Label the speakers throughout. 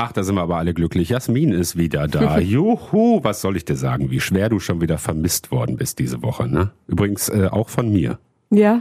Speaker 1: Ach, da sind wir aber alle glücklich. Jasmin ist wieder da. Juhu, was soll ich dir sagen, wie schwer du schon wieder vermisst worden bist diese Woche, ne? Übrigens äh, auch von mir.
Speaker 2: Ja.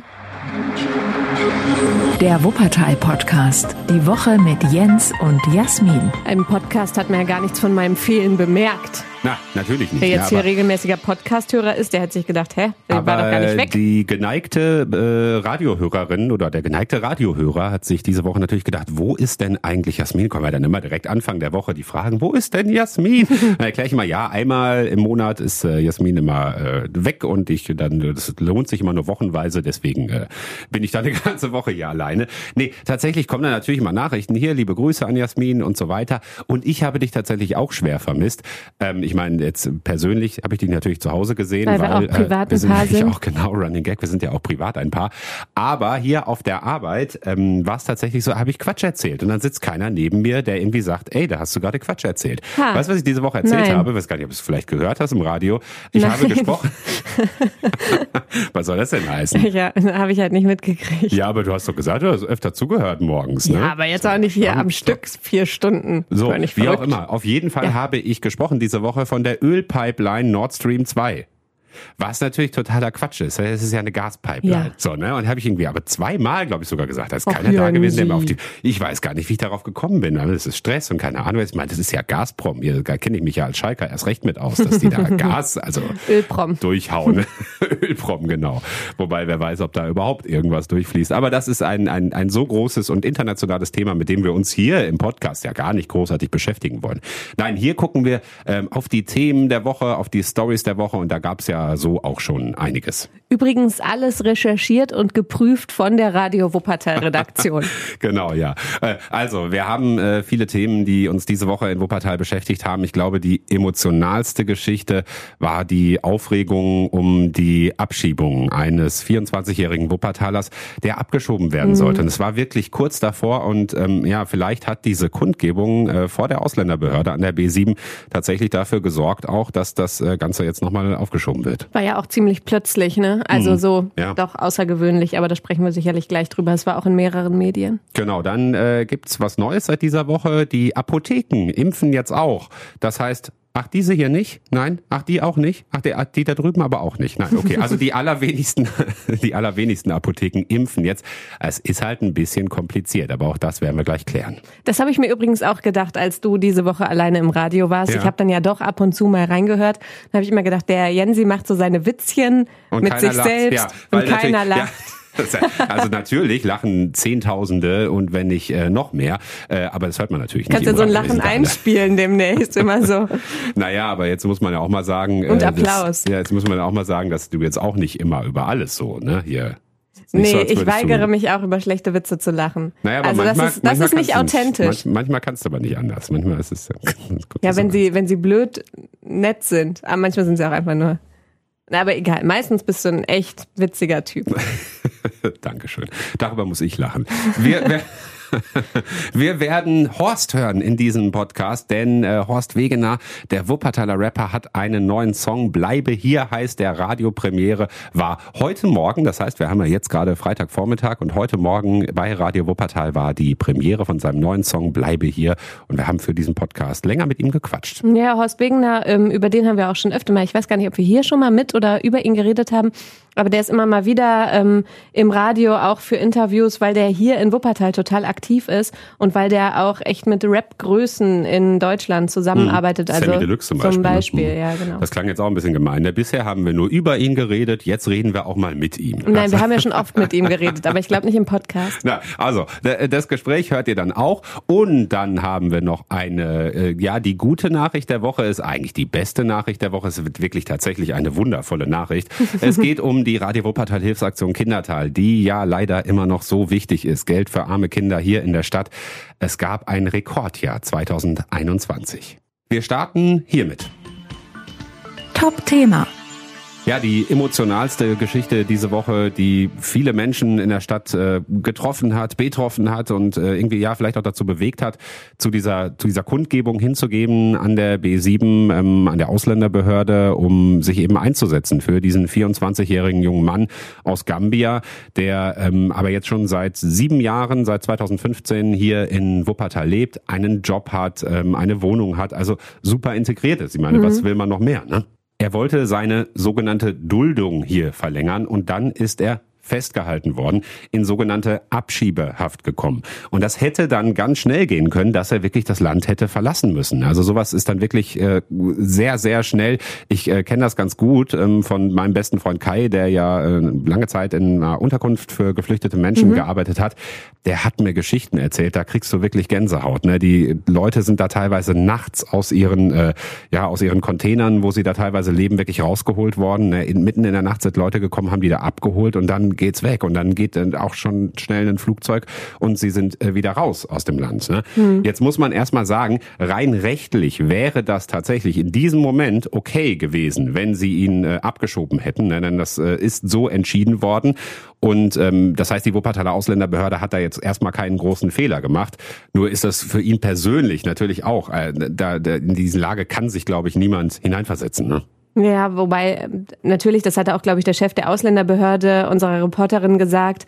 Speaker 3: Der Wuppertal-Podcast. Die Woche mit Jens und Jasmin.
Speaker 2: Im Podcast hat man ja gar nichts von meinem Fehlen bemerkt.
Speaker 1: Na, natürlich nicht.
Speaker 2: Wer jetzt
Speaker 1: ja,
Speaker 2: hier regelmäßiger Podcast-Hörer ist, der hätte sich gedacht, hä, der
Speaker 1: aber
Speaker 2: war doch gar nicht weg.
Speaker 1: die geneigte äh, Radiohörerin oder der geneigte Radiohörer hat sich diese Woche natürlich gedacht, wo ist denn eigentlich Jasmin? Kommen wir dann immer direkt Anfang der Woche die Fragen, wo ist denn Jasmin? dann erkläre ich mal, ja, einmal im Monat ist äh, Jasmin immer äh, weg und ich dann, das lohnt sich immer nur wochenweise, deswegen äh, bin ich dann eine ganze Woche hier alleine. Nee, tatsächlich kommen dann natürlich immer Nachrichten hier, liebe Grüße an Jasmin und so weiter. Und ich habe dich tatsächlich auch schwer vermisst. Ähm, ich meine, jetzt persönlich habe ich dich natürlich zu Hause gesehen,
Speaker 2: Weil wir auch privat
Speaker 1: äh, wir
Speaker 2: ein
Speaker 1: sind
Speaker 2: Paar
Speaker 1: nämlich
Speaker 2: sind.
Speaker 1: auch genau Running Gag, wir sind ja auch privat ein Paar. Aber hier auf der Arbeit ähm, war es tatsächlich so, habe ich Quatsch erzählt und dann sitzt keiner neben mir, der irgendwie sagt, ey, da hast du gerade Quatsch erzählt.
Speaker 2: Ha.
Speaker 1: Weißt du, was ich diese Woche erzählt
Speaker 2: Nein.
Speaker 1: habe? Ich weiß gar nicht, ob du es vielleicht gehört hast im Radio. Ich
Speaker 2: Nein.
Speaker 1: habe gesprochen. was soll das denn heißen?
Speaker 2: Ja, habe ich halt nicht mitgekriegt.
Speaker 1: Ja, aber du hast doch gesagt, du hast öfter zugehört morgens, ne?
Speaker 2: Ja, aber jetzt auch nicht hier am Stück vier Stunden.
Speaker 1: So, wie auch immer. Auf jeden Fall
Speaker 2: Ja.
Speaker 1: habe ich gesprochen diese Woche von der Ölpipeline Nord Stream 2. Was natürlich totaler Quatsch ist. Es ist ja eine Gaspipeline.
Speaker 2: Ja.
Speaker 1: So, ne? Und habe ich irgendwie aber zweimal, glaube ich, sogar gesagt. Da ist
Speaker 2: Och,
Speaker 1: keiner da gewesen, der mir auf die. Ich weiß gar nicht, wie ich darauf gekommen bin. Aber das ist Stress und keine Ahnung. Ich meine, das ist ja Gazprom. Hier da kenne ich mich ja als Schalker erst recht mit aus, dass die da Gas, also
Speaker 2: Ölprom.
Speaker 1: durchhauen. Ölprom, genau. Wobei, wer weiß, ob da überhaupt irgendwas durchfließt. Aber das ist ein, ein, ein so großes und internationales Thema, mit dem wir uns hier im Podcast ja gar nicht großartig beschäftigen wollen. Nein, hier gucken wir ähm, auf die Themen der Woche, auf die Stories der Woche und da gab es ja so auch schon einiges.
Speaker 2: Übrigens alles recherchiert und geprüft von der Radio Wuppertal Redaktion.
Speaker 1: Genau, ja. Äh, Also, wir haben äh, viele Themen, die uns diese Woche in Wuppertal beschäftigt haben. Ich glaube, die emotionalste Geschichte war die Aufregung um die Abschiebung eines 24-jährigen Wuppertalers, der abgeschoben werden sollte. Und es war wirklich kurz davor und ähm, ja, vielleicht hat diese Kundgebung äh, vor der Ausländerbehörde an der B7 tatsächlich dafür gesorgt auch, dass das äh, Ganze jetzt nochmal aufgeschoben wird.
Speaker 2: War ja auch ziemlich plötzlich, ne? Also so
Speaker 1: Mhm. Ja.
Speaker 2: doch außergewöhnlich, aber da sprechen wir sicherlich gleich drüber. Es war auch in mehreren Medien.
Speaker 1: Genau, dann äh, gibt's was Neues seit dieser Woche. Die Apotheken impfen jetzt auch. Das heißt, ach, diese hier nicht? Nein. Ach, die auch nicht? Ach, die, die da drüben aber auch nicht. Nein, okay. Also die allerwenigsten, die allerwenigsten Apotheken impfen jetzt. Es ist halt ein bisschen kompliziert, aber auch das werden wir gleich klären.
Speaker 2: Das habe ich mir übrigens auch gedacht, als du diese Woche alleine im Radio warst.
Speaker 1: Ja.
Speaker 2: Ich habe dann ja doch ab und zu mal reingehört. Dann habe ich immer gedacht, der Jensi macht so seine Witzchen
Speaker 1: Und
Speaker 2: mit sich
Speaker 1: lacht.
Speaker 2: selbst
Speaker 1: Ja,
Speaker 2: und keiner lacht.
Speaker 1: Ja. Ja- Also natürlich lachen Zehntausende und wenn nicht äh, noch mehr, äh, aber das hört man natürlich
Speaker 2: Kannst
Speaker 1: nicht.
Speaker 2: du so ein. Lachen einspielen demnächst, immer so.
Speaker 1: Naja, aber jetzt muss man ja auch mal sagen.
Speaker 2: Und
Speaker 1: äh,
Speaker 2: Applaus.
Speaker 1: Das, ja, jetzt muss man ja auch mal sagen, dass du jetzt auch nicht immer über alles so, ne, hier. Nicht
Speaker 2: Nee,
Speaker 1: so,
Speaker 2: ich weigere
Speaker 1: du,
Speaker 2: mich auch über schlechte Witze zu lachen.
Speaker 1: Naja, aber
Speaker 2: also
Speaker 1: manchmal,
Speaker 2: das ist, das ist nicht
Speaker 1: kannst
Speaker 2: authentisch.
Speaker 1: Manch, manchmal kannst du aber nicht anders. Manchmal ist es.
Speaker 2: Ja, wenn sie, wenn sie blöd nett sind. Aber manchmal sind sie auch einfach nur. Na, aber egal. Meistens bist du ein echt witziger Typ.
Speaker 1: Dankeschön. Darüber muss ich lachen. Wir, wir, wir werden Horst hören in diesem Podcast, denn äh, Horst Wegener, der Wuppertaler Rapper, hat einen neuen Song. Bleibe hier heißt der Radiopremiere. War heute Morgen, das heißt, wir haben ja jetzt gerade Freitagvormittag und heute Morgen bei Radio Wuppertal war die Premiere von seinem neuen Song Bleibe hier und wir haben für diesen Podcast länger mit ihm gequatscht.
Speaker 2: Ja, Horst Wegener, ähm, über den haben wir auch schon öfter mal, ich weiß gar nicht, ob wir hier schon mal mit oder über ihn geredet haben, aber der ist immer mal wieder ähm, im Radio auch für Interviews, weil der hier in Wuppertal total aktiv ist und weil der auch echt mit Rap-Größen in Deutschland zusammenarbeitet. Also
Speaker 1: Sammy Deluxe zum Beispiel.
Speaker 2: Zum? Beispiel,
Speaker 1: Mhm.
Speaker 2: ja, genau.
Speaker 1: Das klang jetzt auch ein bisschen gemein. ne? Bisher haben wir nur über ihn geredet, jetzt reden wir auch mal mit ihm.
Speaker 2: Nein, wir haben ja schon oft mit ihm geredet, aber ich glaube nicht im Podcast.
Speaker 1: Na, also, das Gespräch hört ihr dann auch. Und dann haben wir noch eine, äh, ja, die gute Nachricht der Woche ist eigentlich die beste Nachricht der Woche. Es wird wirklich tatsächlich eine wundervolle Nachricht. es geht um die Radio Wuppertal Hilfsaktion Kindertal, die ja leider immer noch so wichtig ist. Geld für arme Kinder hier in der Stadt. Es gab ein Rekordjahr 2021. Wir starten hiermit.
Speaker 3: Top-Thema.
Speaker 1: Ja, die emotionalste Geschichte diese Woche, die viele Menschen in der Stadt äh, getroffen hat, betroffen hat und äh, irgendwie ja vielleicht auch dazu bewegt hat, zu dieser zu dieser Kundgebung hinzugeben an der B7, ähm, an der Ausländerbehörde, um sich eben einzusetzen für diesen 24-jährigen jungen Mann aus Gambia, der ähm, aber jetzt schon seit sieben Jahren, seit 2015 hier in Wuppertal lebt, einen Job hat, ähm, eine Wohnung hat, also super integriert ist. Ich meine, mhm. was will man noch mehr? Ne? Er wollte seine sogenannte Duldung hier verlängern und dann ist er festgehalten worden, in sogenannte Abschiebehaft gekommen. Und das hätte dann ganz schnell gehen können, dass er wirklich das Land hätte verlassen müssen. Also sowas ist dann wirklich äh, sehr, sehr schnell. Ich äh, kenne das ganz gut ähm, von meinem besten Freund Kai, der ja äh, lange Zeit in einer Unterkunft für geflüchtete Menschen mhm. gearbeitet hat. Der hat mir Geschichten erzählt, da kriegst du wirklich Gänsehaut. Ne? Die Leute sind da teilweise nachts aus ihren, äh, ja, aus ihren Containern, wo sie da teilweise leben, wirklich rausgeholt worden. Ne? In, mitten in der Nacht sind Leute gekommen, haben die da abgeholt und dann geht's weg und dann geht dann auch schon schnell ein Flugzeug und sie sind äh, wieder raus aus dem Land. Ne? Hm. Jetzt muss man erstmal sagen, rein rechtlich wäre das tatsächlich in diesem Moment okay gewesen, wenn sie ihn äh, abgeschoben hätten, ne? denn das äh, ist so entschieden worden und ähm, das heißt, die Wuppertaler Ausländerbehörde hat da jetzt erstmal keinen großen Fehler gemacht. Nur ist das für ihn persönlich natürlich auch, äh, da, da in diese Lage kann sich, glaube ich, niemand hineinversetzen. Ne?
Speaker 2: Ja, wobei natürlich, das hatte auch, glaube ich, der Chef der Ausländerbehörde unserer Reporterin gesagt,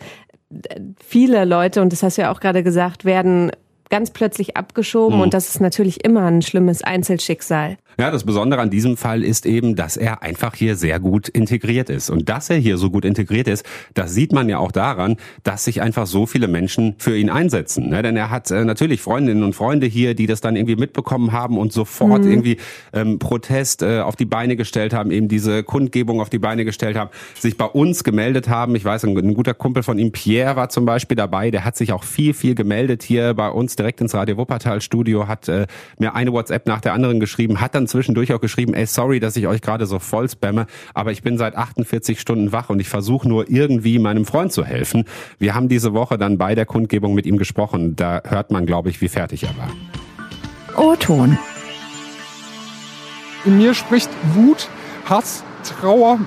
Speaker 2: viele Leute, und das hast du ja auch gerade gesagt, werden ganz plötzlich abgeschoben mhm. und das ist natürlich immer ein schlimmes Einzelschicksal.
Speaker 1: Ja, das Besondere an diesem Fall ist eben, dass er einfach hier sehr gut integriert ist. Und dass er hier so gut integriert ist, das sieht man ja auch daran, dass sich einfach so viele Menschen für ihn einsetzen. Ne? Denn er hat äh, natürlich Freundinnen und Freunde hier, die das dann irgendwie mitbekommen haben und sofort mhm. irgendwie ähm, Protest äh, auf die Beine gestellt haben, eben diese Kundgebung auf die Beine gestellt haben, sich bei uns gemeldet haben. Ich weiß, ein, ein guter Kumpel von ihm, Pierre, war zum Beispiel dabei. Der hat sich auch viel, viel gemeldet hier bei uns direkt ins Radio Wuppertal Studio, hat äh, mir eine WhatsApp nach der anderen geschrieben, hat dann zwischendurch auch geschrieben, ey, sorry, dass ich euch gerade so voll spamme, aber ich bin seit 48 Stunden wach und ich versuche nur irgendwie meinem Freund zu helfen. Wir haben diese Woche dann bei der Kundgebung mit ihm gesprochen. Da hört man, glaube ich, wie fertig er war.
Speaker 3: O-Ton.
Speaker 4: In mir spricht Wut, Hass, Trauer.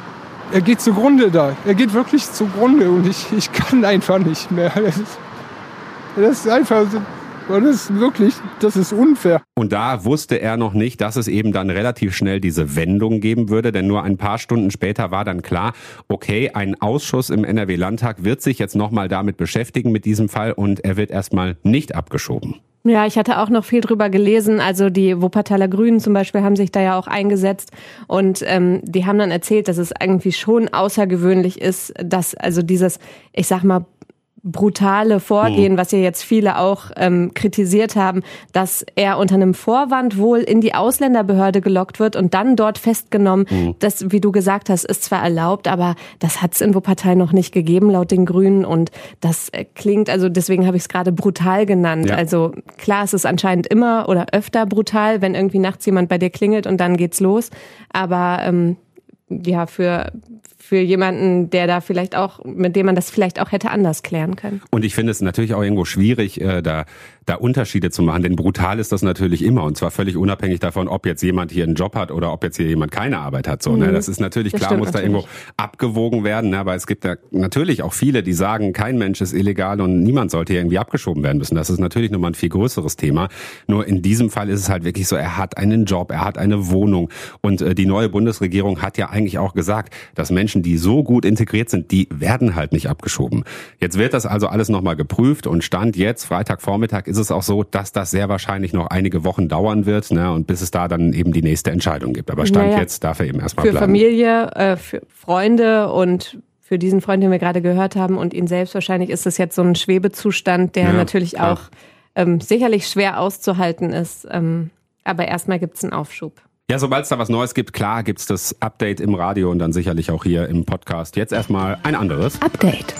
Speaker 4: Er geht zugrunde da. Er geht wirklich zugrunde und ich, ich kann einfach nicht mehr. Das ist, das ist einfach und das ist wirklich, das ist unfair.
Speaker 1: Und da wusste er noch nicht, dass es eben dann relativ schnell diese Wendung geben würde, denn nur ein paar Stunden später war dann klar, okay, ein Ausschuss im NRW-Landtag wird sich jetzt nochmal damit beschäftigen mit diesem Fall und er wird erstmal nicht abgeschoben.
Speaker 2: Ja, ich hatte auch noch viel drüber gelesen. Also die Wuppertaler Grünen zum Beispiel haben sich da ja auch eingesetzt und ähm, die haben dann erzählt, dass es irgendwie schon außergewöhnlich ist, dass also dieses, ich sag mal, brutale Vorgehen, mhm. was ja jetzt viele auch ähm, kritisiert haben, dass er unter einem Vorwand wohl in die Ausländerbehörde gelockt wird und dann dort festgenommen. Mhm. Das, wie du gesagt hast, ist zwar erlaubt, aber das hat es in Wuppertal noch nicht gegeben, laut den Grünen. Und das äh, klingt, also deswegen habe ich es gerade brutal genannt. Ja. Also klar, es ist anscheinend immer oder öfter brutal, wenn irgendwie nachts jemand bei dir klingelt und dann geht's los. Aber ähm, ja, für, für jemanden, der da vielleicht auch, mit dem man das vielleicht auch hätte anders klären können.
Speaker 1: Und ich finde es natürlich auch irgendwo schwierig, äh, da da Unterschiede zu machen. Denn brutal ist das natürlich immer und zwar völlig unabhängig davon, ob jetzt jemand hier einen Job hat oder ob jetzt hier jemand keine Arbeit hat. So, ne? mhm. Das ist natürlich das klar, muss natürlich. da irgendwo abgewogen werden. Ne? Aber es gibt ja natürlich auch viele, die sagen, kein Mensch ist illegal und niemand sollte hier irgendwie abgeschoben werden müssen. Das ist natürlich nochmal ein viel größeres Thema. Nur in diesem Fall ist es halt wirklich so, er hat einen Job, er hat eine Wohnung und äh, die neue Bundesregierung hat ja eigentlich auch gesagt, dass Menschen, die so gut integriert sind, die werden halt nicht abgeschoben. Jetzt wird das also alles nochmal geprüft und Stand jetzt, Freitagvormittag, ist es auch so, dass das sehr wahrscheinlich noch einige Wochen dauern wird, ne, und bis es da dann eben die nächste Entscheidung gibt. Aber Stand naja, jetzt darf er eben erstmal
Speaker 2: bleiben. Für Familie, äh, für Freunde und für diesen Freund, den wir gerade gehört haben und ihn selbst wahrscheinlich ist es jetzt so ein Schwebezustand, der ja, natürlich klar. auch ähm, sicherlich schwer auszuhalten ist. Ähm, aber erstmal gibt's einen Aufschub.
Speaker 1: Ja, sobald es da was Neues gibt, klar gibt's das Update im Radio und dann sicherlich auch hier im Podcast. Jetzt erstmal ein anderes.
Speaker 3: Update.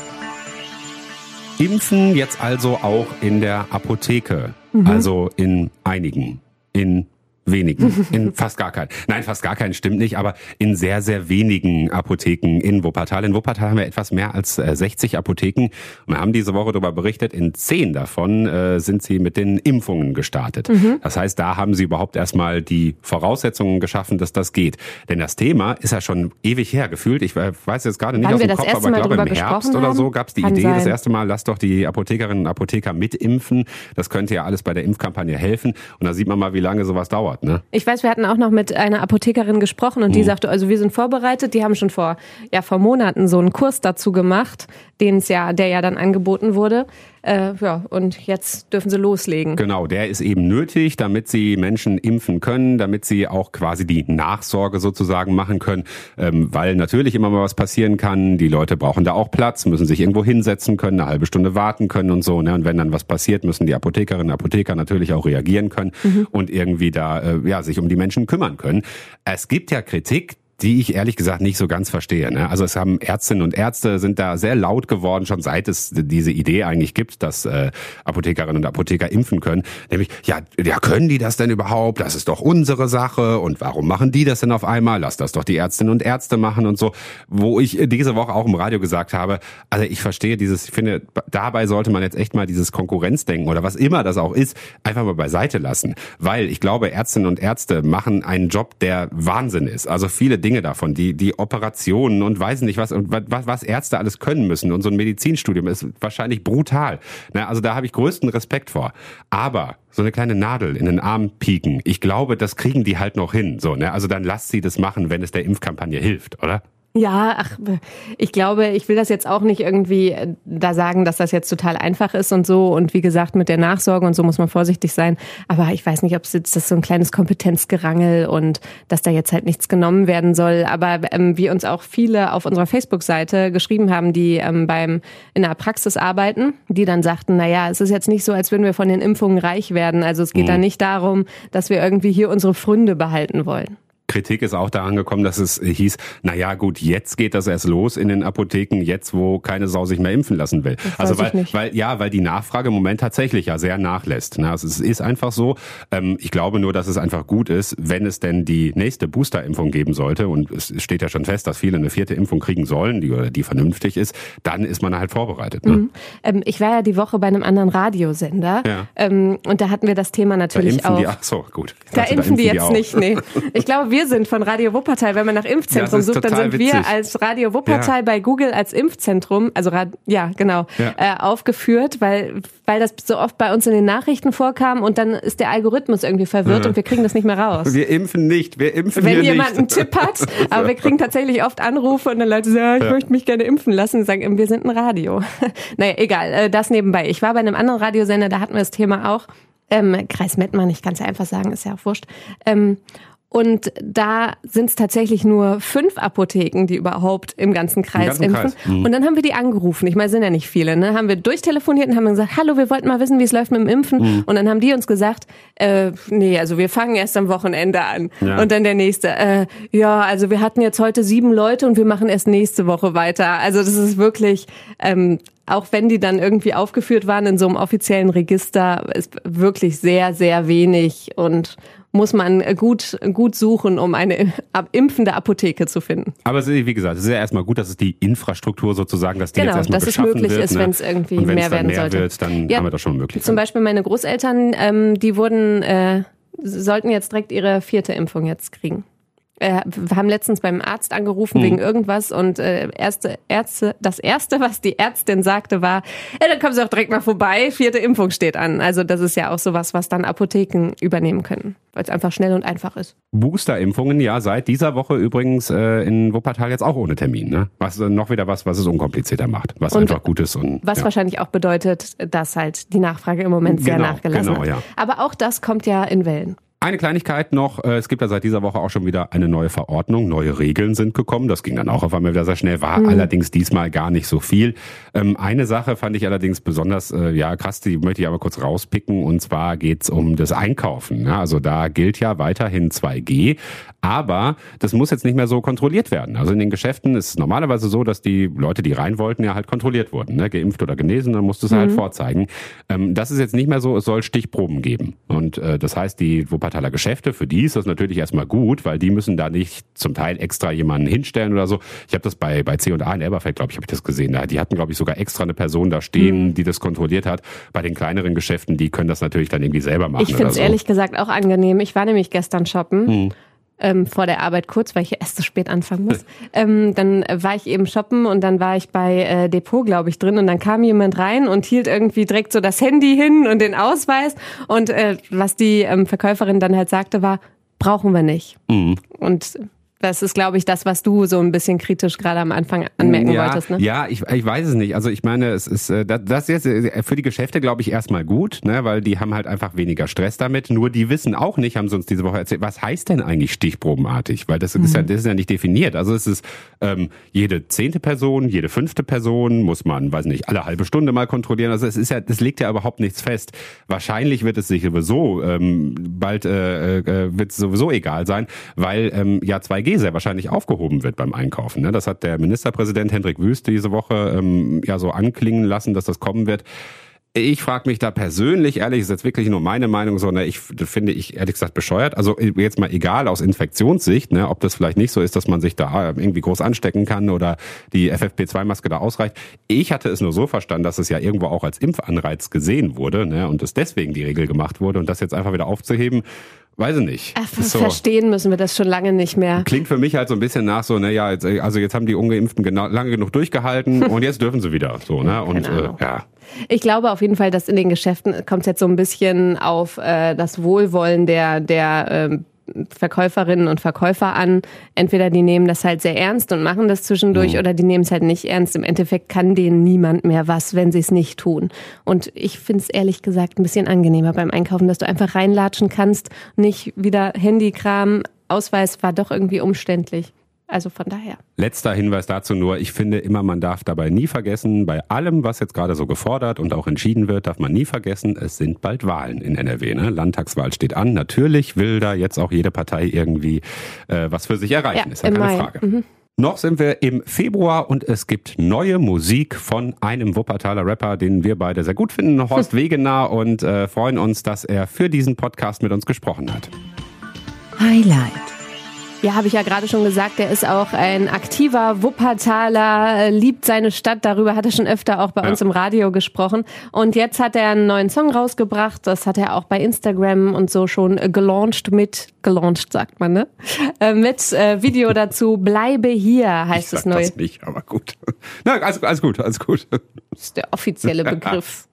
Speaker 1: Impfen jetzt also auch in der Apotheke, mhm. also in einigen, in wenigen, in fast gar keinen. Nein, fast gar keinen stimmt nicht, aber in sehr, sehr wenigen Apotheken in Wuppertal. In Wuppertal haben wir etwas mehr als 60 äh, Apotheken und wir haben diese Woche darüber berichtet, in zehn davon äh, sind sie mit den Impfungen gestartet. Mhm. Das heißt, da haben sie überhaupt erstmal die Voraussetzungen geschaffen, dass das geht. Denn das Thema ist ja schon ewig her gefühlt. Ich weiß jetzt gerade nicht
Speaker 2: Wann
Speaker 1: aus dem
Speaker 2: Kopf, aber
Speaker 1: ich glaube im Herbst oder so gab es die Kann Idee sein. das erste Mal, lass doch die Apothekerinnen und Apotheker mitimpfen. Das könnte ja alles bei der Impfkampagne helfen. Und da sieht man mal, wie lange sowas dauert dauert. Ne?
Speaker 2: Ich weiß, wir hatten auch noch mit einer Apothekerin gesprochen und mhm. die sagte, also wir sind vorbereitet. Die haben schon vor, ja, vor Monaten so einen Kurs dazu gemacht, den es ja, der ja dann angeboten wurde. Äh, ja, und jetzt dürfen sie loslegen.
Speaker 1: Genau, der ist eben nötig, damit sie Menschen impfen können, damit sie auch quasi die Nachsorge sozusagen machen können, ähm, weil natürlich immer mal was passieren kann. Die Leute brauchen da auch Platz, müssen sich irgendwo hinsetzen können, eine halbe Stunde warten können und so. Ne? Und wenn dann was passiert, müssen die Apothekerinnen und Apotheker natürlich auch reagieren können mhm. und irgendwie da äh, ja sich um die Menschen kümmern können. Es gibt ja Kritik, die ich ehrlich gesagt nicht so ganz verstehe. Ne? Also es haben Ärztinnen und Ärzte sind da sehr laut geworden, schon seit es diese Idee eigentlich gibt, dass äh, Apothekerinnen und Apotheker impfen können. Nämlich, ja, ja, können die das denn überhaupt? Das ist doch unsere Sache. Und warum machen die das denn auf einmal? Lass das doch die Ärztinnen und Ärzte machen und so. Wo ich diese Woche auch im Radio gesagt habe, also ich verstehe dieses, ich finde, dabei sollte man jetzt echt mal dieses Konkurrenzdenken oder was immer das auch ist, einfach mal beiseite lassen. Weil ich glaube, Ärztinnen und Ärzte machen einen Job, der Wahnsinn ist. Also viele Dinge davon, die, die Operationen und weiß nicht was, und was, was Ärzte alles können müssen. Und so ein Medizinstudium ist wahrscheinlich brutal. Na, also da habe ich größten Respekt vor. Aber so eine kleine Nadel in den Arm pieken, ich glaube, das kriegen die halt noch hin. So, ne? Also dann lasst sie das machen, wenn es der Impfkampagne hilft, oder?
Speaker 2: Ja, ach, ich glaube, ich will das jetzt auch nicht irgendwie äh, da sagen, dass das jetzt total einfach ist und so. Und wie gesagt, mit der Nachsorge und so muss man vorsichtig sein. Aber ich weiß nicht, ob es jetzt das so ein kleines Kompetenzgerangel und dass da jetzt halt nichts genommen werden soll. Aber ähm, wie uns auch viele auf unserer Facebook-Seite geschrieben haben, die ähm, beim in der Praxis arbeiten, die dann sagten, na ja, es ist jetzt nicht so, als würden wir von den Impfungen reich werden. Also es geht mhm. da nicht darum, dass wir irgendwie hier unsere Fründe behalten wollen.
Speaker 1: Kritik ist auch da angekommen, dass es hieß, na ja, gut, jetzt geht das erst los in den Apotheken, jetzt wo keine Sau sich mehr impfen lassen will.
Speaker 2: Das
Speaker 1: also weil, weil ja, weil die Nachfrage im Moment tatsächlich ja sehr nachlässt. Ne? Also es ist einfach so. Ähm, ich glaube nur, dass es einfach gut ist, wenn es denn die nächste Boosterimpfung geben sollte und es steht ja schon fest, dass viele eine vierte Impfung kriegen sollen, die oder die vernünftig ist, dann ist man halt vorbereitet. Ne?
Speaker 2: Mhm. Ähm, ich war ja die Woche bei einem anderen Radiosender ja. ähm, und da hatten wir das Thema natürlich
Speaker 1: da impfen
Speaker 2: auch.
Speaker 1: Die, ach so, gut.
Speaker 2: Da, impfen, da impfen die jetzt die nicht, nee. Ich glaube, wir sind von Radio Wuppertal. Wenn man nach Impfzentrum sucht, dann sind witzig. wir als Radio Wuppertal ja. bei Google als Impfzentrum, also ja, genau, ja. Äh, aufgeführt, weil, weil das so oft bei uns in den Nachrichten vorkam und dann ist der Algorithmus irgendwie verwirrt ja. und wir kriegen das nicht mehr raus.
Speaker 1: Wir impfen nicht, wir impfen
Speaker 2: Wenn jemand
Speaker 1: nicht.
Speaker 2: einen Tipp hat, aber wir kriegen tatsächlich oft Anrufe und dann Leute sagen, ich möchte mich gerne impfen lassen und sagen, wir sind ein Radio. naja, egal, äh, das nebenbei. Ich war bei einem anderen Radiosender, da hatten wir das Thema auch. Ähm, Kreis Mettmann, ich kann es ja einfach sagen, ist ja auch wurscht. Ähm, und da sind es tatsächlich nur fünf Apotheken, die überhaupt im ganzen Kreis Im ganzen impfen. Kreis. Mhm. Und dann haben wir die angerufen. Ich meine, sind ja nicht viele. Ne? Haben wir durchtelefoniert und haben gesagt, hallo, wir wollten mal wissen, wie es läuft mit dem Impfen. Mhm. Und dann haben die uns gesagt, äh, nee, also wir fangen erst am Wochenende an. Ja. Und dann der nächste, äh, ja, also wir hatten jetzt heute sieben Leute und wir machen erst nächste Woche weiter. Also das ist wirklich, ähm, auch wenn die dann irgendwie aufgeführt waren in so einem offiziellen Register, ist wirklich sehr, sehr wenig und muss man gut, gut suchen, um eine impfende Apotheke zu finden.
Speaker 1: Aber wie gesagt, es ist ja erstmal gut, dass es die Infrastruktur sozusagen, dass die genau, jetzt erstmal dass es möglich
Speaker 2: wird,
Speaker 1: ist,
Speaker 2: ne? wenn es irgendwie mehr werden
Speaker 1: mehr
Speaker 2: sollte.
Speaker 1: Wird, dann ja, haben wir das schon möglich.
Speaker 2: Zum Beispiel meine Großeltern, ähm, die wurden, äh, sollten jetzt direkt ihre vierte Impfung jetzt kriegen äh, wir haben letztens beim Arzt angerufen mhm. wegen irgendwas und äh, erste Ärzte, das erste, was die Ärztin sagte, war, ja, dann kommen Sie auch direkt mal vorbei, vierte Impfung steht an. Also das ist ja auch sowas, was dann Apotheken übernehmen können, weil es einfach schnell und einfach ist.
Speaker 1: Boosterimpfungen, ja, seit dieser Woche übrigens äh, in Wuppertal jetzt auch ohne Termin. Ne? Was äh, noch wieder was, was es unkomplizierter macht, was und einfach gut ist. Und,
Speaker 2: was
Speaker 1: ja.
Speaker 2: wahrscheinlich auch bedeutet, dass halt die Nachfrage im Moment sehr
Speaker 1: genau,
Speaker 2: nachgelassen
Speaker 1: genau,
Speaker 2: hat.
Speaker 1: Ja.
Speaker 2: Aber auch das kommt ja in Wellen.
Speaker 1: Eine Kleinigkeit noch, äh, es gibt ja seit dieser Woche auch schon wieder eine neue Verordnung, neue Regeln sind gekommen, das ging dann auch auf einmal wieder sehr schnell, war mhm. allerdings diesmal gar nicht so viel. Ähm, eine Sache fand ich allerdings besonders äh, ja krass, die möchte ich aber kurz rauspicken und zwar geht's um das Einkaufen. Also da gilt ja weiterhin 2G, aber das muss jetzt nicht mehr so kontrolliert werden. Also in den Geschäften ist es normalerweise so, dass die Leute, die rein wollten, ja halt kontrolliert wurden, ne? geimpft oder genesen, dann musst du es halt mhm. halt vorzeigen. Ähm, das ist jetzt nicht mehr so, es soll Stichproben geben und äh, das heißt, die Wuppertal Wuppertaler Geschäfte, für die ist das natürlich erstmal gut, weil die müssen da nicht zum Teil extra jemanden hinstellen oder so. Ich habe das bei, bei C&A in Elberfeld, glaube ich, habe ich das gesehen. Die hatten, glaube ich, sogar extra eine Person da stehen, mhm. die das kontrolliert hat. Bei den kleineren Geschäften, die können das natürlich dann irgendwie selber machen.
Speaker 2: Ich finde es so. ehrlich gesagt auch angenehm. Ich war nämlich gestern shoppen. Mhm ähm, vor der Arbeit kurz, weil ich erst so spät anfangen muss. ähm, dann war ich eben shoppen und dann war ich bei äh, Depot, glaube ich, drin und dann kam jemand rein und hielt irgendwie direkt so das Handy hin und den Ausweis und äh, was die ähm, Verkäuferin dann halt sagte war, brauchen wir nicht. Mhm. Und das ist, glaube ich, das, was du so ein bisschen kritisch gerade am Anfang anmerken
Speaker 1: ja,
Speaker 2: wolltest. Ne?
Speaker 1: Ja, ich, ich weiß es nicht. Also ich meine, es ist äh, das ist jetzt äh, für die Geschäfte, glaube ich, erstmal gut, ne, weil die haben halt einfach weniger Stress damit. Nur die wissen auch nicht, haben sie uns diese Woche erzählt, was heißt denn eigentlich stichprobenartig? Weil das mhm. ist ja, das ist ja nicht definiert. Also es ist ähm, jede zehnte Person, jede fünfte Person muss man, weiß nicht, alle halbe Stunde mal kontrollieren. Also es ist ja, das legt ja überhaupt nichts fest. Wahrscheinlich wird es sich sowieso ähm, bald äh, äh, wird es sowieso egal sein, weil ähm, ja 2G sehr wahrscheinlich aufgehoben wird beim Einkaufen. Ne? Das hat der Ministerpräsident Hendrik Wüst diese Woche ähm, ja so anklingen lassen, dass das kommen wird. Ich frage mich da persönlich, ehrlich, ist jetzt wirklich nur meine Meinung, so, ne, ich finde ich ehrlich gesagt bescheuert. Also jetzt mal egal aus Infektionssicht, ne, ob das vielleicht nicht so ist, dass man sich da irgendwie groß anstecken kann oder die FFP2-Maske da ausreicht. Ich hatte es nur so verstanden, dass es ja irgendwo auch als Impfanreiz gesehen wurde, ne, und es deswegen die Regel gemacht wurde und das jetzt einfach wieder aufzuheben, Weiß ich nicht.
Speaker 2: Ach, so. Verstehen müssen wir das schon lange nicht mehr.
Speaker 1: Klingt für mich halt so ein bisschen nach so, naja, jetzt, also jetzt haben die Ungeimpften genau, lange genug durchgehalten und jetzt dürfen sie wieder. So, ne? Und äh, ja.
Speaker 2: Ich glaube auf jeden Fall, dass in den Geschäften kommt es jetzt so ein bisschen auf äh, das Wohlwollen der, der ähm, Verkäuferinnen und Verkäufer an. Entweder die nehmen das halt sehr ernst und machen das zwischendurch mhm. oder die nehmen es halt nicht ernst. Im Endeffekt kann denen niemand mehr was, wenn sie es nicht tun. Und ich finde es ehrlich gesagt ein bisschen angenehmer beim Einkaufen, dass du einfach reinlatschen kannst, nicht wieder Handykram, Ausweis war doch irgendwie umständlich. Also von daher.
Speaker 1: Letzter Hinweis dazu nur, ich finde immer, man darf dabei nie vergessen, bei allem, was jetzt gerade so gefordert und auch entschieden wird, darf man nie vergessen, es sind bald Wahlen in NRW. Ne? Landtagswahl steht an. Natürlich will da jetzt auch jede Partei irgendwie äh, was für sich erreichen. Ja, ist ja keine Mai. Frage. Mhm. Noch sind wir im Februar und es gibt neue Musik von einem Wuppertaler Rapper, den wir beide sehr gut finden, Horst Wegener, und äh, freuen uns, dass er für diesen Podcast mit uns gesprochen hat.
Speaker 3: Highlight.
Speaker 2: Ja, habe ich ja gerade schon gesagt, er ist auch ein aktiver Wuppertaler, liebt seine Stadt. Darüber hat er schon öfter auch bei ja. uns im Radio gesprochen. Und jetzt hat er einen neuen Song rausgebracht. Das hat er auch bei Instagram und so schon gelauncht mit, gelauncht sagt man, ne? Äh, mit äh, Video dazu. Bleibe hier heißt ich es neu. Das
Speaker 1: nicht, aber gut. Na, alles, alles gut, alles gut. Das
Speaker 2: ist der offizielle Begriff.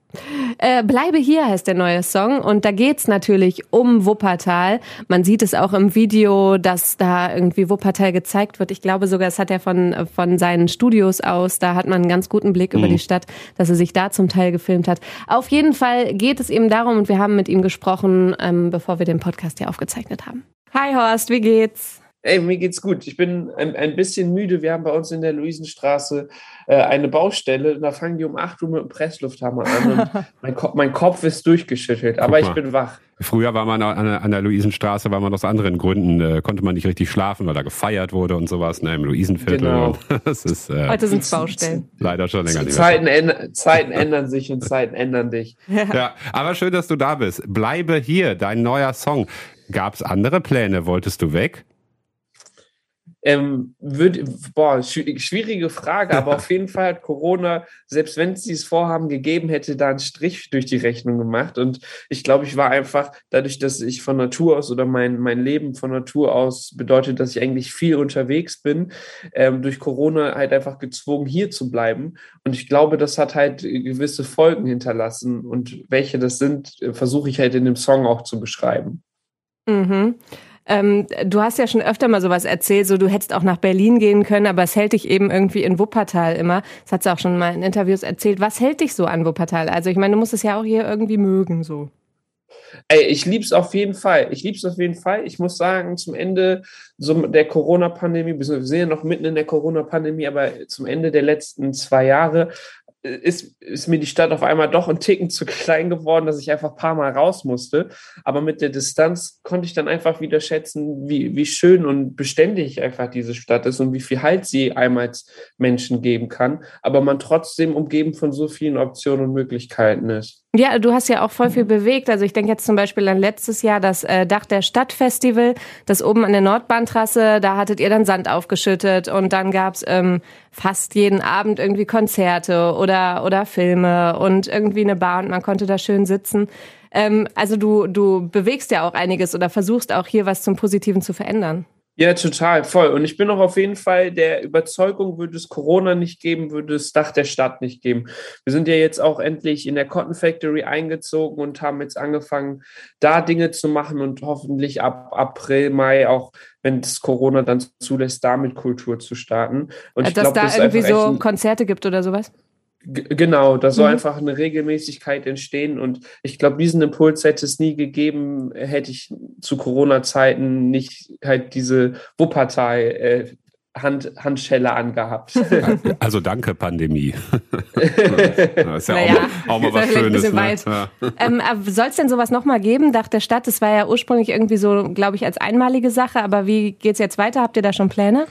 Speaker 2: Äh, Bleibe hier heißt der neue Song und da geht's natürlich um Wuppertal. Man sieht es auch im Video, dass da irgendwie Wuppertal gezeigt wird. Ich glaube sogar, es hat er von, von seinen Studios aus. Da hat man einen ganz guten Blick mhm. über die Stadt, dass er sich da zum Teil gefilmt hat. Auf jeden Fall geht es eben darum und wir haben mit ihm gesprochen, ähm, bevor wir den Podcast hier aufgezeichnet haben. Hi Horst, wie geht's?
Speaker 5: Ey, mir geht's gut. Ich bin ein, ein bisschen müde. Wir haben bei uns in der Luisenstraße äh, eine Baustelle. Da fangen die um 8 Uhr mit dem Presslufthammer an. Und mein, Ko mein Kopf ist durchgeschüttelt, aber ich bin wach.
Speaker 1: Früher war man an, an der Luisenstraße, war man aus anderen Gründen, äh, konnte man nicht richtig schlafen, weil da gefeiert wurde und sowas, ne, im Luisenviertel. Genau.
Speaker 2: das ist, äh, Heute sind es Baustellen.
Speaker 1: Leider schon länger nicht
Speaker 5: Zeiten, ändern, Zeiten ändern sich und Zeiten ändern dich.
Speaker 1: Ja. ja, aber schön, dass du da bist. Bleibe hier, dein neuer Song. Gab es andere Pläne? Wolltest du weg?
Speaker 5: Ähm, würd, boah, schwierige Frage, aber auf jeden Fall hat Corona, selbst wenn es dieses Vorhaben gegeben hätte, da einen Strich durch die Rechnung gemacht. Und ich glaube, ich war einfach, dadurch, dass ich von Natur aus oder mein, mein Leben von Natur aus bedeutet, dass ich eigentlich viel unterwegs bin, ähm, durch Corona halt einfach gezwungen, hier zu bleiben. Und ich glaube, das hat halt gewisse Folgen hinterlassen. Und welche das sind, versuche ich halt in dem Song auch zu beschreiben.
Speaker 2: Mhm. Ähm, du hast ja schon öfter mal sowas erzählt, so du hättest auch nach Berlin gehen können, aber es hält dich eben irgendwie in Wuppertal immer. Das hat sie auch schon mal in Interviews erzählt. Was hält dich so an Wuppertal? Also ich meine, du musst es ja auch hier irgendwie mögen, so.
Speaker 5: Ey, ich lieb's auf jeden Fall. Ich lieb's auf jeden Fall. Ich muss sagen, zum Ende so der Corona-Pandemie, wir sind ja noch mitten in der Corona-Pandemie, aber zum Ende der letzten zwei Jahre ist, ist mir die Stadt auf einmal doch ein Ticken zu klein geworden, dass ich einfach ein paar Mal raus musste. Aber mit der Distanz konnte ich dann einfach wieder schätzen, wie, wie schön und beständig einfach diese Stadt ist und wie viel Halt sie einem als Menschen geben kann. Aber man trotzdem umgeben von so vielen Optionen und Möglichkeiten ist.
Speaker 2: Ja, du hast ja auch voll viel bewegt. Also ich denke jetzt zum Beispiel an letztes Jahr das äh, Dach der Stadtfestival, das oben an der Nordbahntrasse, da hattet ihr dann Sand aufgeschüttet und dann gab's ähm, fast jeden Abend irgendwie Konzerte oder, oder Filme und irgendwie eine Bar und man konnte da schön sitzen. Ähm, also du, du bewegst ja auch einiges oder versuchst auch hier was zum Positiven zu verändern.
Speaker 5: Ja, total, voll. Und ich bin auch auf jeden Fall der Überzeugung, würde es Corona nicht geben, würde es Dach der Stadt nicht geben. Wir sind ja jetzt auch endlich in der Cotton Factory eingezogen und haben jetzt angefangen, da Dinge zu machen und hoffentlich ab April, Mai auch, wenn es Corona dann zulässt, damit Kultur zu starten. Und
Speaker 2: ich Dass glaub, da das irgendwie so Konzerte gibt oder sowas?
Speaker 5: Genau, da soll mhm. einfach eine Regelmäßigkeit entstehen und ich glaube, diesen Impuls hätte es nie gegeben, hätte ich zu Corona-Zeiten nicht halt diese Wuppertal äh, Hand, Handschelle angehabt.
Speaker 1: Also danke, Pandemie. das ist ja naja, auch, auch mal was Schönes. Ne? Ja.
Speaker 2: Ähm, Soll es denn sowas nochmal geben, Dach der Stadt? Das war ja ursprünglich irgendwie so, glaube ich, als einmalige Sache, aber wie geht's jetzt weiter? Habt ihr da schon Pläne?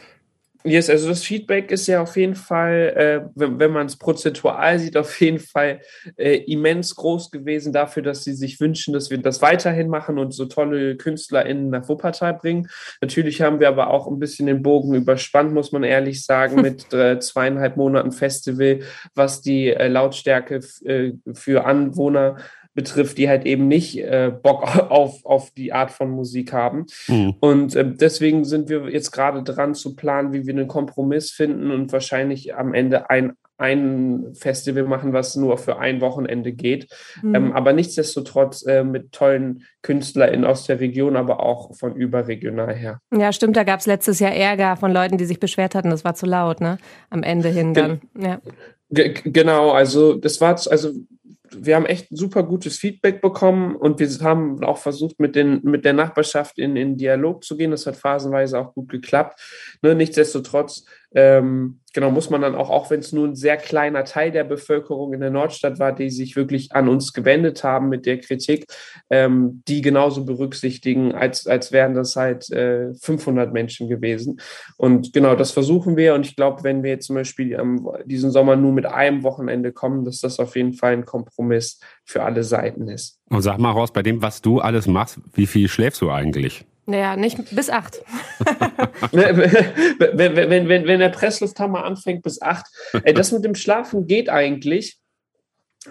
Speaker 5: Yes, also das Feedback ist ja auf jeden Fall, äh, wenn, wenn man es prozentual sieht, auf jeden Fall äh, immens groß gewesen dafür, dass sie sich wünschen, dass wir das weiterhin machen und so tolle KünstlerInnen nach Wuppertal bringen. Natürlich haben wir aber auch ein bisschen den Bogen überspannt, muss man ehrlich sagen, mit äh, zweieinhalb Monaten Festival, was die äh, Lautstärke äh, für Anwohner betrifft, die halt eben nicht äh, Bock auf, auf die Art von Musik haben. Mhm. Und äh, deswegen sind wir jetzt gerade dran zu planen, wie wir einen Kompromiss finden und wahrscheinlich am Ende ein, ein Festival machen, was nur für ein Wochenende geht. Mhm. Ähm, aber nichtsdestotrotz äh, mit tollen KünstlerInnen aus der Region, aber auch von überregional her.
Speaker 2: Ja, stimmt, da gab es letztes Jahr Ärger von Leuten, die sich beschwert hatten, das war zu laut, ne? Am Ende hin dann. Gen ja.
Speaker 5: Genau, also das war, also wir haben echt super gutes Feedback bekommen und wir haben auch versucht, mit, den, mit der Nachbarschaft in, in Dialog zu gehen. Das hat phasenweise auch gut geklappt. Ne, nichtsdestotrotz ähm, genau, muss man dann auch, auch wenn es nur ein sehr kleiner Teil der Bevölkerung in der Nordstadt war, die sich wirklich an uns gewendet haben mit der Kritik, ähm, die genauso berücksichtigen, als, als wären das halt äh, 500 Menschen gewesen. Und genau, das versuchen wir. Und ich glaube, wenn wir jetzt zum Beispiel ähm, diesen Sommer nur mit einem Wochenende kommen, dass das auf jeden Fall ein Kompromiss für alle Seiten ist.
Speaker 1: Und sag mal raus, bei dem, was du alles machst, wie viel schläfst du eigentlich?
Speaker 2: Naja, nicht bis acht.
Speaker 5: wenn, wenn, wenn, wenn der Presslufthammer anfängt bis acht. Ey, das mit dem Schlafen geht eigentlich.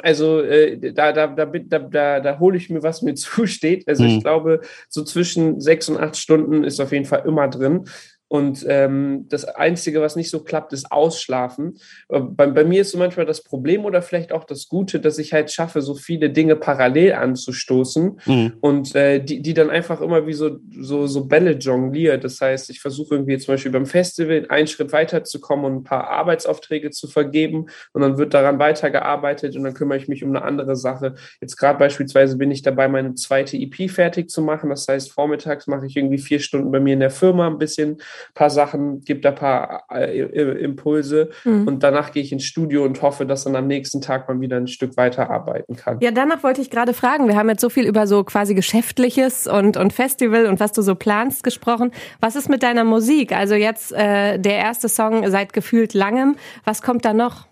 Speaker 5: Also äh, da, da, da, da, da, da hole ich mir, was mir zusteht. Also mhm. ich glaube, so zwischen sechs und acht Stunden ist auf jeden Fall immer drin. Und ähm, das Einzige, was nicht so klappt, ist Ausschlafen. Äh, bei, bei, mir ist so manchmal das Problem oder vielleicht auch das Gute, dass ich halt schaffe, so viele Dinge parallel anzustoßen mhm. und äh, die, die dann einfach immer wie so, so, so Bälle jongliert. Das heißt, ich versuche irgendwie zum Beispiel beim Festival einen Schritt weiterzukommen und ein paar Arbeitsaufträge zu vergeben und dann wird daran weitergearbeitet und dann kümmere ich mich um eine andere Sache. Jetzt gerade beispielsweise bin ich dabei, meine zweite EP fertig zu machen. Das heißt, vormittags mache ich irgendwie vier Stunden bei mir in der Firma ein bisschen paar Sachen, gebe da ein paar äh, Impulse mhm. und danach gehe ich ins Studio und hoffe, dass dann am nächsten Tag man wieder ein Stück weiter arbeiten kann.
Speaker 2: Ja, danach wollte ich gerade fragen. Wir haben jetzt so viel über so quasi Geschäftliches und, und Festival und was du so planst gesprochen. Was ist mit deiner Musik? Also jetzt äh, der erste Song seit gefühlt langem. Was kommt da noch?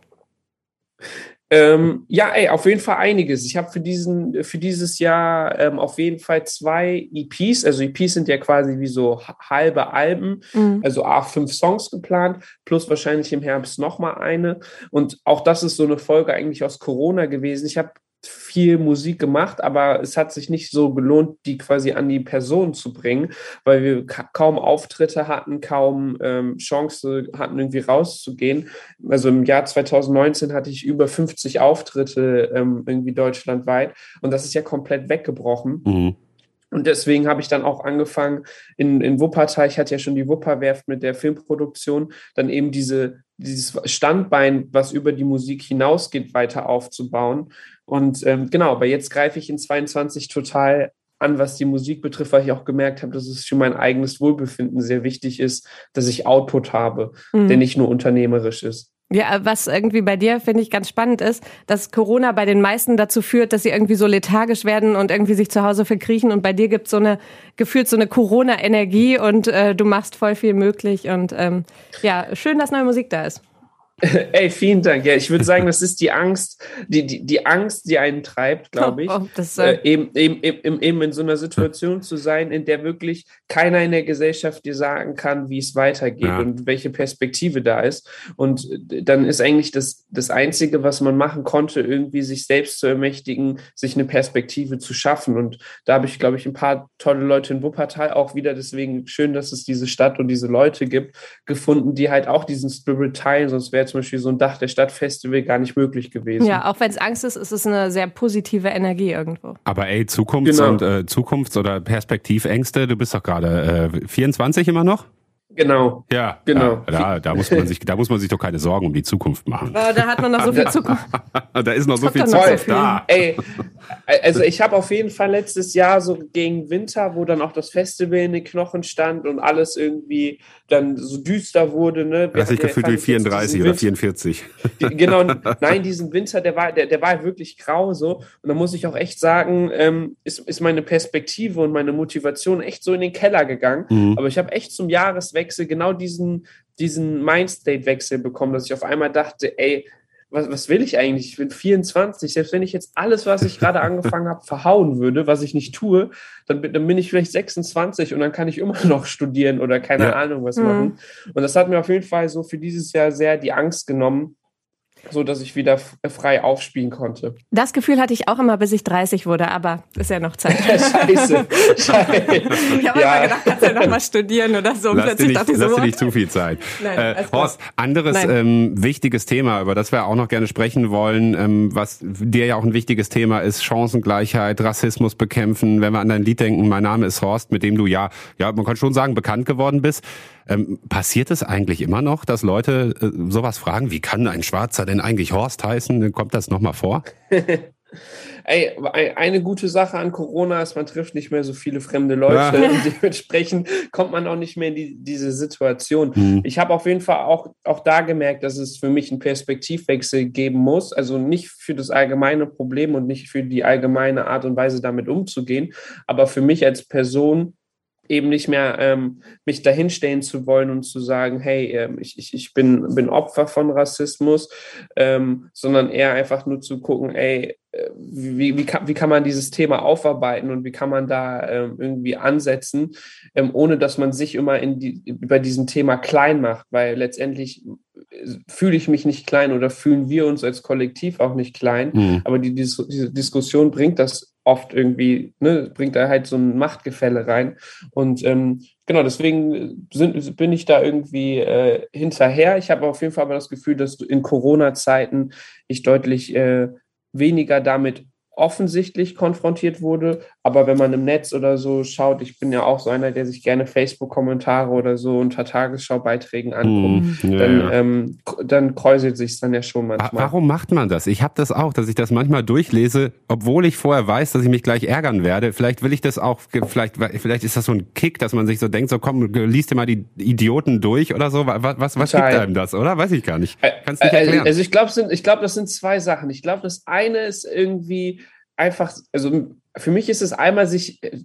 Speaker 5: Ähm, ja, ey, auf jeden Fall einiges. Ich habe für diesen, für dieses Jahr ähm, auf jeden Fall zwei EPs. Also EPs sind ja quasi wie so halbe Alben, mhm. also a fünf Songs geplant, plus wahrscheinlich im Herbst nochmal eine. Und auch das ist so eine Folge eigentlich aus Corona gewesen. Ich habe viel Musik gemacht, aber es hat sich nicht so gelohnt, die quasi an die Person zu bringen, weil wir kaum Auftritte hatten, kaum ähm, Chance hatten, irgendwie rauszugehen. Also im Jahr 2019 hatte ich über 50 Auftritte ähm, irgendwie deutschlandweit und das ist ja komplett weggebrochen. Mhm. Und deswegen habe ich dann auch angefangen in, in Wuppertal, ich hatte ja schon die Wupperwerft mit der Filmproduktion, dann eben diese, dieses Standbein, was über die Musik hinausgeht, weiter aufzubauen. Und ähm, genau, aber jetzt greife ich in 22 total an, was die Musik betrifft, weil ich auch gemerkt habe, dass es für mein eigenes Wohlbefinden sehr wichtig ist, dass ich Output habe, mhm. der nicht nur unternehmerisch ist.
Speaker 2: Ja, was irgendwie bei dir, finde ich, ganz spannend ist, dass Corona bei den meisten dazu führt, dass sie irgendwie so lethargisch werden und irgendwie sich zu Hause verkriechen. Und bei dir gibt es so eine, gefühlt so eine Corona-Energie und äh, du machst voll viel möglich. Und ähm, ja, schön, dass neue Musik da ist.
Speaker 5: Ey, vielen Dank. Ja, ich würde sagen, das ist die Angst, die, die, die Angst, die einen treibt, glaube ich.
Speaker 2: Oh, oh, das, äh,
Speaker 5: äh, eben, eben, eben, eben in so einer Situation zu sein, in der wirklich keiner in der Gesellschaft dir sagen kann, wie es weitergeht
Speaker 1: Ja.
Speaker 5: und welche Perspektive da ist. Und dann ist eigentlich das, das Einzige, was man machen konnte, irgendwie sich selbst zu ermächtigen, sich eine Perspektive zu schaffen. Und da habe ich, glaube ich, ein paar tolle Leute in Wuppertal auch wieder, deswegen schön, dass es diese Stadt und diese Leute gibt, gefunden, die halt auch diesen Spirit teilen, sonst wäre zum Beispiel so ein Dach der Stadt-Festival gar nicht möglich gewesen.
Speaker 2: ja, auch wenn es Angst ist, ist es eine sehr positive Energie irgendwo.
Speaker 1: Aber ey, Zukunfts-
Speaker 5: Genau.
Speaker 1: und äh, Zukunfts- oder Perspektivängste, du bist doch gerade äh, 24 immer noch?
Speaker 5: Genau.
Speaker 1: Ja,
Speaker 5: Genau.
Speaker 1: Ja, da, da muss man sich, da muss man sich doch keine Sorgen um die Zukunft machen.
Speaker 2: Oh, da hat man noch so viel Zukunft.
Speaker 1: da ist noch so viel Zukunft da.
Speaker 5: Ey, also ich habe auf jeden Fall letztes Jahr so gegen Winter, wo dann auch das Festival in den Knochen stand und alles irgendwie dann so düster wurde. Ne?
Speaker 1: Du hast dich
Speaker 5: Wir-
Speaker 1: gefühlt wie
Speaker 5: fand ich jetzt
Speaker 1: 34
Speaker 5: diesen
Speaker 1: oder
Speaker 5: Winter-
Speaker 1: 44.
Speaker 5: Die- genau, nein, diesen Winter, der war, der, der war wirklich grau so. Und da muss ich auch echt sagen, ähm, ist, ist meine Perspektive und meine Motivation echt so in den Keller gegangen.
Speaker 1: Mhm.
Speaker 5: Aber ich habe echt zum Jahreswechsel genau diesen, diesen Mindstate-Wechsel bekommen, dass ich auf einmal dachte, ey, was, was will ich eigentlich? Ich bin 24. Selbst wenn ich jetzt alles, was ich gerade angefangen habe, verhauen würde, was ich nicht tue, dann, bin- dann bin ich vielleicht 26 und dann kann ich immer noch studieren oder keine
Speaker 1: Ja.
Speaker 5: Ahnung was
Speaker 2: Mhm.
Speaker 5: machen. Und das hat mir auf jeden Fall so für dieses Jahr sehr die Angst genommen, so dass ich wieder f- frei aufspielen konnte.
Speaker 2: Das Gefühl hatte ich auch immer, bis ich 30 wurde, aber ist ja noch Zeit.
Speaker 5: Scheiße. Scheiße.
Speaker 2: Ich habe immer gedacht, kannst du ja noch mal studieren oder so. Und
Speaker 1: Lass dir
Speaker 2: plötzlich
Speaker 1: nicht, lass
Speaker 2: so,
Speaker 1: nicht zu viel Zeit.
Speaker 2: Nein,
Speaker 1: äh. Horst, anderes
Speaker 2: Nein.
Speaker 1: ähm, wichtiges Thema, über das wir auch noch gerne sprechen wollen, ähm, was dir ja auch ein wichtiges Thema ist, Chancengleichheit, Rassismus bekämpfen. Wenn wir an dein Lied denken, mein Name ist Horst, mit dem du ja, ja, man kann schon sagen, bekannt geworden bist. Ähm, passiert es eigentlich immer noch, dass Leute äh, sowas fragen, wie kann ein Schwarzer denn eigentlich Horst heißen? Kommt das nochmal vor?
Speaker 5: Ey, ein- eine gute Sache an Corona ist, man trifft nicht mehr so viele fremde Leute
Speaker 1: Ja.
Speaker 5: und dementsprechend kommt man auch nicht mehr in die, diese Situation.
Speaker 1: Hm.
Speaker 5: Ich habe auf jeden Fall auch, auch da gemerkt, dass es für mich einen Perspektivwechsel geben muss. Also nicht für das allgemeine Problem und nicht für die allgemeine Art und Weise, damit umzugehen, aber für mich als Person eben nicht mehr ähm, mich dahinstellen zu wollen und zu sagen, hey, ähm, ich, ich, ich bin, bin Opfer von Rassismus, ähm, sondern eher einfach nur zu gucken, ey, äh, wie, wie, kann, wie kann man dieses Thema aufarbeiten und wie kann man da ähm, irgendwie ansetzen, ähm, ohne dass man sich immer in die, über diesem Thema klein macht, weil letztendlich äh, fühle ich mich nicht klein oder fühlen wir uns als Kollektiv auch nicht klein,
Speaker 1: Hm.
Speaker 5: aber die, Dis diese Diskussion bringt das oft irgendwie, ne, bringt da halt so ein Machtgefälle rein. Und ähm, genau, deswegen sind, bin ich da irgendwie äh, hinterher. Ich habe auf jeden Fall aber das Gefühl, dass in Corona-Zeiten ich deutlich äh, weniger damit offensichtlich konfrontiert wurde. Aber wenn man im Netz oder so schaut, ich bin ja auch so einer, der sich gerne Facebook-Kommentare oder so unter Tagesschau-Beiträgen anguckt,
Speaker 1: Hm. Ja,
Speaker 5: dann,
Speaker 1: ja.
Speaker 5: ähm, dann kräuselt sich dann ja schon manchmal.
Speaker 1: Warum macht man das? Ich habe das auch, dass ich das manchmal durchlese, obwohl ich vorher weiß, dass ich mich gleich ärgern werde. Vielleicht will ich das auch, vielleicht, vielleicht ist das so ein Kick, dass man sich so denkt, so komm, liest dir mal die Idioten durch oder so. Was, was, was gibt einem das, oder? Weiß ich gar nicht. Kannst nicht
Speaker 5: Äh,
Speaker 1: erklären.
Speaker 5: Also ich glaube, ich glaube, das sind zwei Sachen. Ich glaube, das eine ist irgendwie einfach, also für mich ist es einmal, sich äh,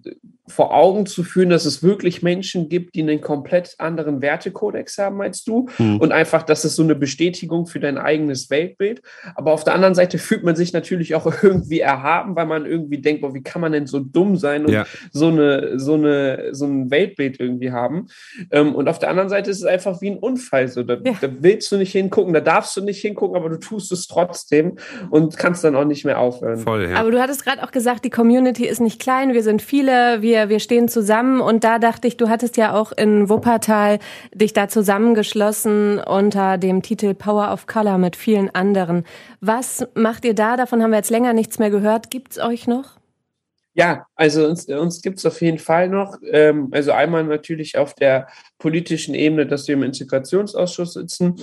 Speaker 5: vor Augen zu führen, dass es wirklich Menschen gibt, die einen komplett anderen Wertekodex haben als du
Speaker 1: Hm.
Speaker 5: und einfach, das ist so eine Bestätigung für dein eigenes Weltbild. Aber auf der anderen Seite fühlt man sich natürlich auch irgendwie erhaben, weil man irgendwie denkt, boah, wie kann man denn so dumm sein und
Speaker 1: Ja.
Speaker 5: so eine, so eine, so ein Weltbild irgendwie haben. Ähm, und auf der anderen Seite ist es einfach wie ein Unfall. So, da,
Speaker 2: Ja.
Speaker 5: da willst du nicht hingucken, da darfst du nicht hingucken, aber du tust es trotzdem und kannst dann auch nicht mehr aufhören.
Speaker 1: Voll, ja.
Speaker 2: Aber du hattest gerade auch gesagt, die Community ist nicht klein, wir sind viele, wir, wir stehen zusammen und da dachte ich, du hattest ja auch in Wuppertal dich da zusammengeschlossen unter dem Titel Power of Color mit vielen anderen. Was macht ihr da? Davon haben wir jetzt länger nichts mehr gehört. Gibt's euch noch?
Speaker 5: Ja, also uns, uns gibt es auf jeden Fall noch. Ähm, also einmal natürlich auf der politischen Ebene, dass wir im Integrationsausschuss sitzen.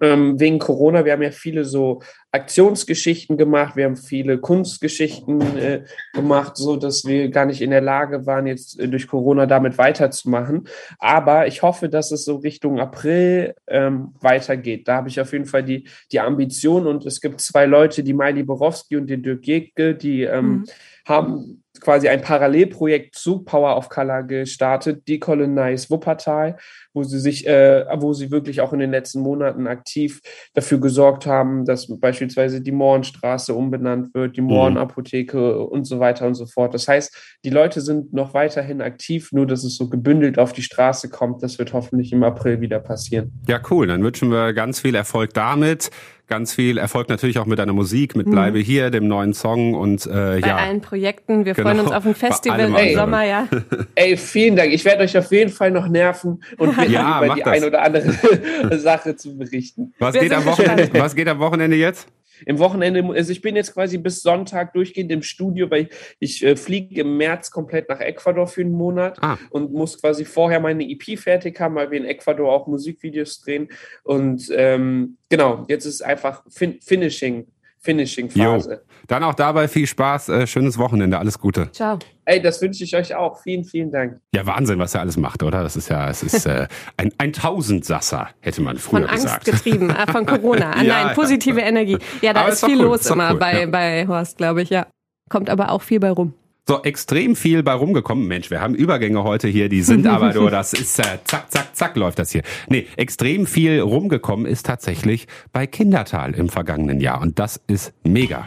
Speaker 5: Ähm, wegen Corona, wir haben ja viele so Aktionsgeschichten gemacht, wir haben viele Kunstgeschichten äh, gemacht, so dass wir gar nicht in der Lage waren, jetzt äh, durch Corona damit weiterzumachen. Aber ich hoffe, dass es so Richtung April ähm, weitergeht. Da habe ich auf jeden Fall die, die Ambition und es gibt zwei Leute, die Miley Borowski und den Dirk Jäcke, die ähm, mhm. haben quasi ein Parallelprojekt zu Power of Color gestartet, Decolonize Wuppertal, wo sie sich, äh, wo sie wirklich auch in den letzten Monaten aktiv dafür gesorgt haben, dass beispielsweise die Mohrenstraße umbenannt wird, die mhm. Mohrenapotheke und so weiter und so fort. Das heißt, die Leute sind noch weiterhin aktiv, nur dass es so gebündelt auf die Straße kommt. Das wird hoffentlich im April wieder passieren.
Speaker 1: Ja, cool. Dann wünschen wir ganz viel Erfolg damit ganz viel Erfolg natürlich auch mit deiner Musik, mit Bleibe mhm. hier, dem neuen Song und
Speaker 2: äh, Bei ja. allen Projekten. Wir genau. freuen uns auf ein Festival im Sommer, ja.
Speaker 5: Ey, vielen Dank. Ich werde euch auf jeden Fall noch nerven und ja, über die das. ein oder andere Sache zu berichten.
Speaker 1: Was geht, am Wochenende, was geht am Wochenende jetzt?
Speaker 5: Im Wochenende, also ich bin jetzt quasi bis Sonntag durchgehend im Studio, weil ich, äh, fliege im März komplett nach Ecuador für einen Monat ah. und muss quasi vorher meine EP fertig haben, weil wir in Ecuador auch Musikvideos drehen. Und ähm, genau, jetzt ist einfach fin Finishing. Finishing-Phase.
Speaker 1: Dann auch dabei viel Spaß, äh, schönes Wochenende, alles Gute.
Speaker 2: Ciao.
Speaker 5: Ey, das wünsche ich euch auch. Vielen, vielen Dank.
Speaker 1: Ja, Wahnsinn, was er alles macht, oder? Das ist ja, es ist äh, ein, ein Tausendsasser, hätte man früher
Speaker 2: von
Speaker 1: gesagt.
Speaker 2: Von Angst getrieben, äh, von Corona. Ah, ja, nein, positive ja. Energie. Ja, da aber ist viel cool, los immer cool, bei, ja. bei Horst, glaube ich, ja. Kommt aber auch viel bei rum.
Speaker 1: So, extrem viel bei rumgekommen. Mensch, wir haben Übergänge heute hier, die sind aber nur, das ist äh, zack, zack, zack läuft das hier. Nee, extrem viel rumgekommen ist tatsächlich bei Kindertal im vergangenen Jahr und das ist mega.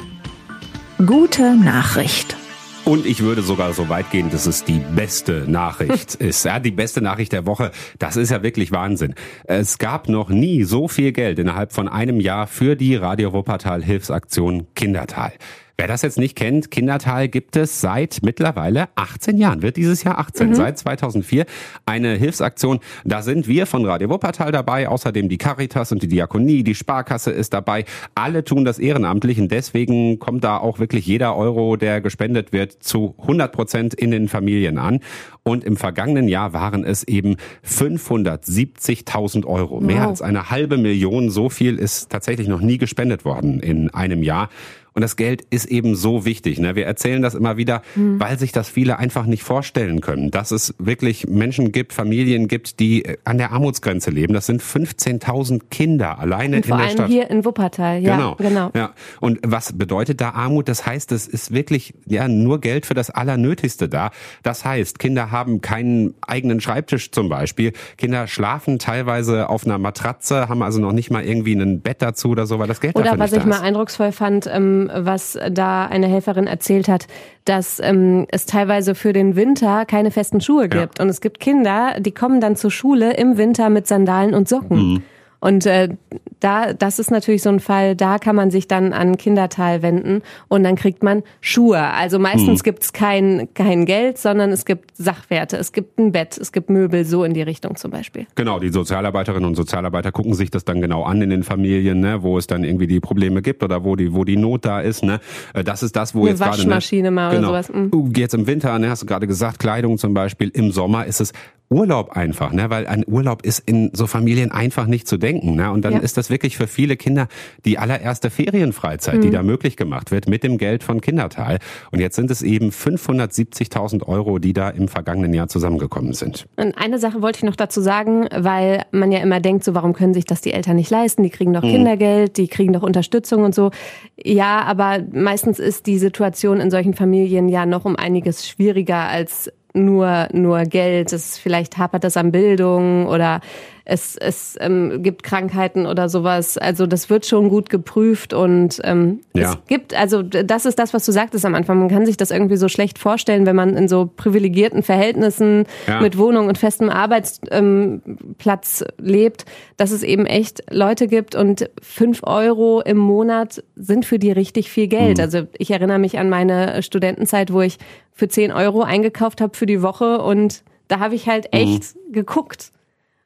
Speaker 3: Gute Nachricht.
Speaker 1: Und ich würde sogar so weit gehen, dass es die beste Nachricht ist. Ja, die beste Nachricht der Woche. Das ist ja wirklich Wahnsinn. Es gab noch nie so viel Geld innerhalb von einem Jahr für die Radio Wuppertal Hilfsaktion Kindertal. Wer das jetzt nicht kennt, Kindertal gibt es seit mittlerweile 18 Jahren, wird dieses Jahr 18, mhm. seit 2004 eine Hilfsaktion. Da sind wir von Radio Wuppertal dabei, außerdem die Caritas und die Diakonie, die Sparkasse ist dabei. Alle tun das ehrenamtlich und deswegen kommt da auch wirklich jeder Euro, der gespendet wird, zu 100 Prozent in den Familien an. Und im vergangenen Jahr waren es eben 570.000 Euro. Wow. Mehr als eine halbe Million. So viel ist tatsächlich noch nie gespendet worden in einem Jahr. Und das Geld ist eben so wichtig. Ne? Wir erzählen das immer wieder, mhm. weil sich das viele einfach nicht vorstellen können, dass es wirklich Menschen gibt, Familien gibt, die äh, an der Armutsgrenze leben. Das sind 15.000 Kinder alleine
Speaker 2: Und vor
Speaker 1: in der
Speaker 2: allem
Speaker 1: Stadt.
Speaker 2: hier in Wuppertal. Ja, genau. genau.
Speaker 1: Ja. Und was bedeutet da Armut? Das heißt, es ist wirklich ja nur Geld für das Allernötigste da. Das heißt, Kinder haben keinen eigenen Schreibtisch zum Beispiel. Kinder schlafen teilweise auf einer Matratze, haben also noch nicht mal irgendwie ein Bett dazu oder so, weil das Geld
Speaker 2: oder
Speaker 1: dafür
Speaker 2: nicht
Speaker 1: da
Speaker 2: Oder was ich mal eindrucksvoll fand, ähm, was da eine Helferin erzählt hat, dass ähm, es teilweise für den Winter keine festen Schuhe gibt. Ja. Und es gibt Kinder, die kommen dann zur Schule im Winter mit Sandalen und Socken. Mhm. Und äh, da, das ist natürlich so ein Fall, da kann man sich dann an Kindertal wenden und dann kriegt man Schuhe. Also meistens hm. gibt's kein, kein Geld, sondern es gibt Sachwerte. Es gibt ein Bett, es gibt Möbel, so in die Richtung zum Beispiel.
Speaker 1: Genau, die Sozialarbeiterinnen und Sozialarbeiter gucken sich das dann genau an in den Familien, ne, wo es dann irgendwie die Probleme gibt oder wo die, wo die Not da ist. Ne. Äh, das ist das, wo
Speaker 2: Eine
Speaker 1: jetzt
Speaker 2: gerade. Waschmaschine
Speaker 1: ne,
Speaker 2: mal genau, oder sowas.
Speaker 1: Mhm. Jetzt im Winter, ne, hast du gerade gesagt, Kleidung zum Beispiel. Im Sommer ist es Urlaub einfach, ne? weil ein Urlaub ist in so Familien einfach nicht zu denken. Ne? Und dann ja. ist das wirklich für viele Kinder die allererste Ferienfreizeit, mhm. die da möglich gemacht wird mit dem Geld von Kindertal. Und jetzt sind es eben 570.000 Euro, die da im vergangenen Jahr zusammengekommen sind.
Speaker 2: Und eine Sache wollte ich noch dazu sagen, weil man ja immer denkt, so warum können sich das die Eltern nicht leisten? Die kriegen doch mhm. Kindergeld, die kriegen doch Unterstützung und so. Ja, aber meistens ist die Situation in solchen Familien ja noch um einiges schwieriger als nur, nur Geld. Es vielleicht hapert das an Bildung oder es, es ähm, gibt Krankheiten oder sowas. Also das wird schon gut geprüft und ähm, ja. es gibt, also das ist das, was du sagtest am Anfang. Man kann sich das irgendwie so schlecht vorstellen, wenn man in so privilegierten Verhältnissen ja. mit Wohnung und festem Arbeitsplatz ähm, lebt, dass es eben echt Leute gibt und fünf Euro im Monat sind für die richtig viel Geld. Mhm. Also ich erinnere mich an meine Studentenzeit, wo ich für zehn Euro eingekauft habe für die Woche und da habe ich halt echt mhm. geguckt.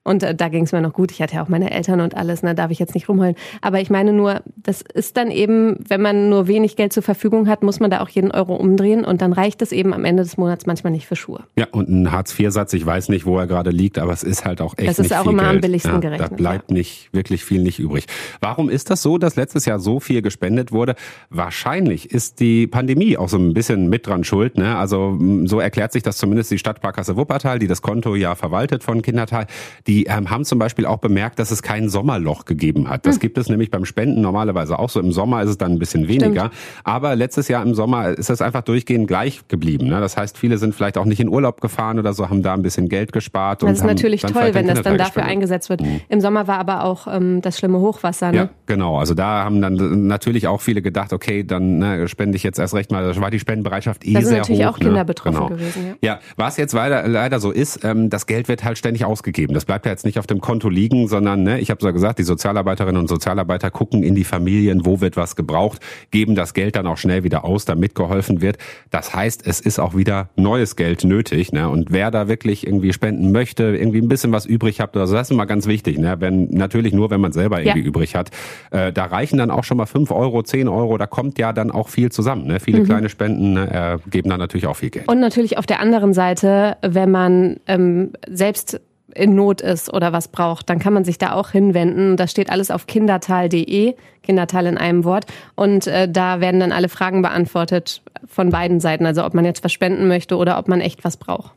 Speaker 2: Und äh, da ging es mir noch gut. Ich hatte ja auch meine Eltern und alles, ne, darf ich jetzt nicht rumheulen. Aber ich meine nur, das ist dann eben, wenn man nur wenig Geld zur Verfügung hat, muss man da auch jeden Euro umdrehen und dann reicht es eben am Ende des Monats manchmal nicht für Schuhe.
Speaker 1: Ja, und ein Hartz-IV-Satz, ich weiß nicht, wo er gerade liegt, aber es ist halt auch echt
Speaker 2: Das ist auch immer am
Speaker 1: Geld.
Speaker 2: billigsten
Speaker 1: ja,
Speaker 2: gerechnet,
Speaker 1: Da bleibt nicht wirklich viel nicht übrig. Warum ist das so, dass letztes Jahr so viel gespendet wurde? Wahrscheinlich ist die Pandemie auch so ein bisschen mit dran schuld. Ne? Also so erklärt sich das zumindest die Stadtsparkasse Wuppertal, die das Konto ja verwaltet von Kindertal. Die ähm, haben zum Beispiel auch bemerkt, dass es kein Sommerloch gegeben hat. Das
Speaker 2: Hm.
Speaker 1: gibt es nämlich beim Spenden normalerweise auch so. Im Sommer ist es dann ein bisschen weniger. Aber letztes Jahr im Sommer ist das einfach durchgehend gleich geblieben. Ne? Das heißt, viele sind vielleicht auch nicht in Urlaub gefahren oder so, haben da ein bisschen Geld gespart. und
Speaker 2: Das ist natürlich toll, wenn das dann dafür eingesetzt wird. Im Sommer war aber auch ähm, das schlimme Hochwasser. Ne?
Speaker 1: Ja, genau. Also da haben dann natürlich auch viele gedacht, okay, dann ne, spende ich jetzt erst recht mal. Da war die Spendenbereitschaft eh
Speaker 2: Da sind
Speaker 1: sehr
Speaker 2: natürlich
Speaker 1: hoch.
Speaker 2: auch Kinder
Speaker 1: ne?
Speaker 2: betroffen
Speaker 1: genau.
Speaker 2: gewesen, ja.
Speaker 1: Ja, was jetzt leider, leider so ist, ähm, das Geld wird halt ständig ausgegeben. Das bleibt ja jetzt nicht auf dem Konto liegen, sondern, ne, ich habe so gesagt, die Sozialarbeiterinnen und Sozialarbeiter gucken in die Familien, wo wird was gebraucht, geben das Geld dann auch schnell wieder aus, damit geholfen wird. Das heißt, es ist auch wieder neues Geld nötig. Ne? Und wer da wirklich irgendwie spenden möchte, irgendwie ein bisschen was übrig hat, also das ist immer ganz wichtig. Ne? Wenn, natürlich nur, wenn man selber irgendwie
Speaker 2: Ja.
Speaker 1: übrig hat. Äh, da reichen dann auch schon mal fünf Euro, zehn Euro, da kommt ja dann auch viel zusammen. Ne?
Speaker 2: Mhm.
Speaker 1: Viele kleine Spenden ne, äh, geben dann natürlich auch viel Geld.
Speaker 2: Und natürlich auf der anderen Seite, wenn man ähm, selbst in Not ist oder was braucht, dann kann man sich da auch hinwenden. Das steht alles auf kindertal.de, Kindertal in einem Wort. Und äh, da werden dann alle Fragen beantwortet von beiden Seiten. Also ob man jetzt was spenden möchte oder ob man echt was braucht.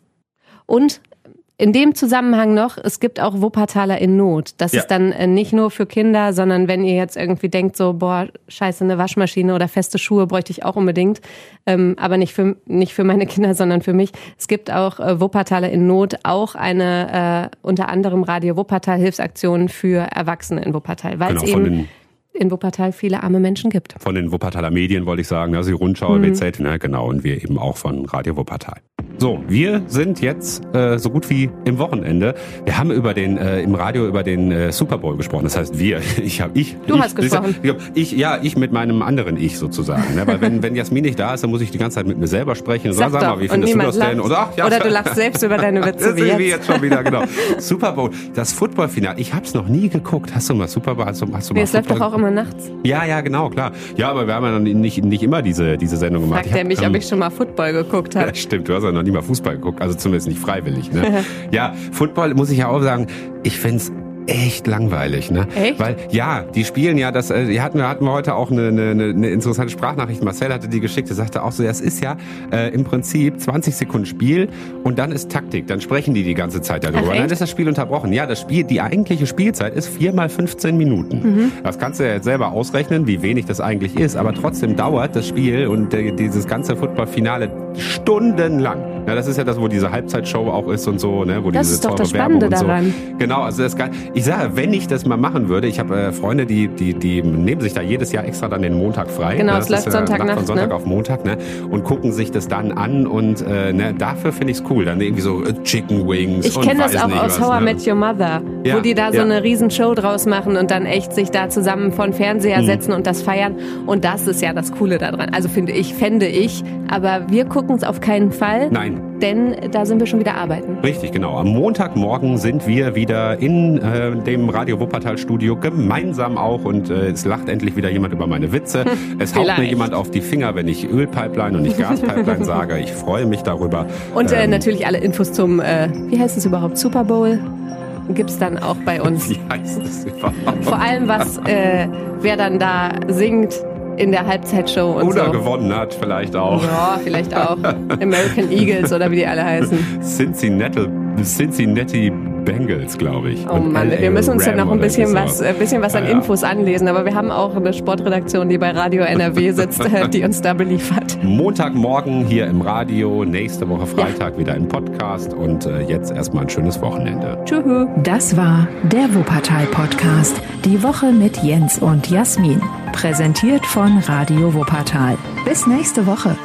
Speaker 2: Und in dem Zusammenhang noch, es gibt auch Wuppertaler in Not. Das
Speaker 1: Ja.
Speaker 2: ist dann äh, nicht nur für Kinder, sondern wenn ihr jetzt irgendwie denkt, so, boah, scheiße, eine Waschmaschine oder feste Schuhe bräuchte ich auch unbedingt. Ähm, aber nicht für, nicht für meine Kinder, sondern für mich. Es gibt auch äh, Wuppertaler in Not, auch eine äh, unter anderem Radio Wuppertal Hilfsaktion für Erwachsene in Wuppertal, weil
Speaker 1: Genau,
Speaker 2: es eben in Wuppertal viele arme Menschen gibt.
Speaker 1: von den Wuppertaler Medien wollte ich sagen, also die Rundschau,
Speaker 2: Mhm.
Speaker 1: WZ, ne, genau, und wir eben auch von Radio Wuppertal. So, wir sind jetzt äh, so gut wie im Wochenende. Wir haben über den äh, im Radio über den äh, Super Bowl gesprochen. Das heißt, wir, ich habe ich.
Speaker 2: Du
Speaker 1: ich,
Speaker 2: hast gesprochen.
Speaker 1: Ich, ja, ich mit meinem anderen Ich sozusagen. Ne? Weil wenn, wenn Jasmin nicht da ist, dann muss ich die ganze Zeit mit mir selber sprechen.
Speaker 2: Sag
Speaker 1: sag
Speaker 2: doch,
Speaker 1: mal, wie findest du das denn? Oder, ach, ja,
Speaker 2: Oder du lachst selbst über deine Witze
Speaker 1: Das
Speaker 2: wie jetzt.
Speaker 1: jetzt schon wieder, genau. Super Bowl, das Footballfinale. Ich habe es noch nie geguckt. Hast du mal Super Bowl? Hast du, hast du
Speaker 2: Nee,
Speaker 1: mal
Speaker 2: es läuft doch auch immer nachts.
Speaker 1: ja, ja, genau, klar. Ja, aber wir haben ja dann nicht, nicht immer diese, diese Sendung gemacht.
Speaker 2: Fragt
Speaker 1: Ich
Speaker 2: er
Speaker 1: hab,
Speaker 2: mich,
Speaker 1: ähm,
Speaker 2: ob ich schon mal Football geguckt
Speaker 1: ja,
Speaker 2: habe.
Speaker 1: stimmt, du hast ja noch nie mal Fußball geguckt, also zumindest nicht freiwillig. Ne? ja, Football muss ich ja auch sagen, ich find's echt langweilig, ne?
Speaker 2: Echt?
Speaker 1: Weil ja, die spielen ja, das äh, hatten wir hatten wir heute auch eine, eine, eine interessante Sprachnachricht. Marcel hatte die geschickt, er sagte auch so, es ist ja äh, im Prinzip 20 Sekunden Spiel und dann ist Taktik, dann sprechen die die ganze Zeit darüber.
Speaker 2: Ach,
Speaker 1: und dann ist das Spiel unterbrochen. Ja, das Spiel, die eigentliche Spielzeit ist vier mal 15 Minuten.
Speaker 2: Mhm.
Speaker 1: Das kannst du ja jetzt selber ausrechnen, wie wenig das eigentlich ist, aber trotzdem dauert das Spiel und äh, dieses ganze Footballfinale stundenlang. Ja, das ist ja das, wo diese Halbzeitshow auch ist und so, ne, wo
Speaker 2: Das
Speaker 1: diese
Speaker 2: ist doch das Spannende
Speaker 1: und so.
Speaker 2: daran.
Speaker 1: Genau, also das. Ich sage, wenn ich das mal machen würde, ich habe äh, Freunde, die, die, die nehmen sich da jedes Jahr extra dann den Montag frei.
Speaker 2: Genau,
Speaker 1: ne?
Speaker 2: es
Speaker 1: Das
Speaker 2: läuft
Speaker 1: ist, äh,
Speaker 2: Sonntagnacht,
Speaker 1: Nacht Von Sonntag
Speaker 2: ne?
Speaker 1: auf Montag, ne? Und gucken sich das dann an und äh, ne, dafür finde ich's cool. Dann irgendwie so äh, Chicken Wings
Speaker 2: Ich kenne das auch
Speaker 1: nicht
Speaker 2: aus
Speaker 1: was,
Speaker 2: How I
Speaker 1: ne?
Speaker 2: Met Your Mother,
Speaker 1: Ja,
Speaker 2: wo die da so
Speaker 1: ja.
Speaker 2: eine riesen Show draus machen und dann echt sich da zusammen vor den Fernseher
Speaker 1: Mhm.
Speaker 2: setzen und das feiern. Und das ist ja das Coole daran. Also finde ich, fände ich. Aber wir gucken es auf keinen Fall,
Speaker 1: Nein,
Speaker 2: denn da sind wir schon wieder arbeiten.
Speaker 1: Richtig, genau. Am Montagmorgen sind wir wieder in äh, dem Radio Wuppertal Studio gemeinsam auch und äh, es lacht endlich wieder jemand über meine Witze. Es haut mir jemand auf die Finger, wenn ich Ölpipeline und nicht Gaspipeline sage. Ich freue mich darüber.
Speaker 2: Und äh,
Speaker 1: Ähm,
Speaker 2: natürlich alle Infos zum, äh, wie heißt es überhaupt, Super Bowl gibt's dann auch bei uns.
Speaker 1: Wie heißt das überhaupt?
Speaker 2: Vor allem, was, äh, wer dann da singt in der Halbzeitshow und
Speaker 1: Oder
Speaker 2: so.
Speaker 1: gewonnen hat vielleicht auch.
Speaker 2: Ja, vielleicht auch. American Eagles oder wie die alle heißen.
Speaker 1: Cincinnati, Cincinnati Bengals, glaube ich.
Speaker 2: Oh Mann, wir müssen uns ja noch ein bisschen was,
Speaker 1: so.
Speaker 2: äh, bisschen was an
Speaker 1: Ja, ja.
Speaker 2: Infos anlesen. Aber wir haben auch eine Sportredaktion, die bei Radio NRW sitzt, äh, die uns da beliefert.
Speaker 1: Montagmorgen hier im Radio, nächste Woche Freitag wieder im Podcast und äh, jetzt erstmal ein schönes Wochenende.
Speaker 2: Tschüss.
Speaker 3: Das war der Wuppertal Podcast. Die Woche mit Jens und Jasmin. Präsentiert von Radio Wuppertal. Bis nächste Woche.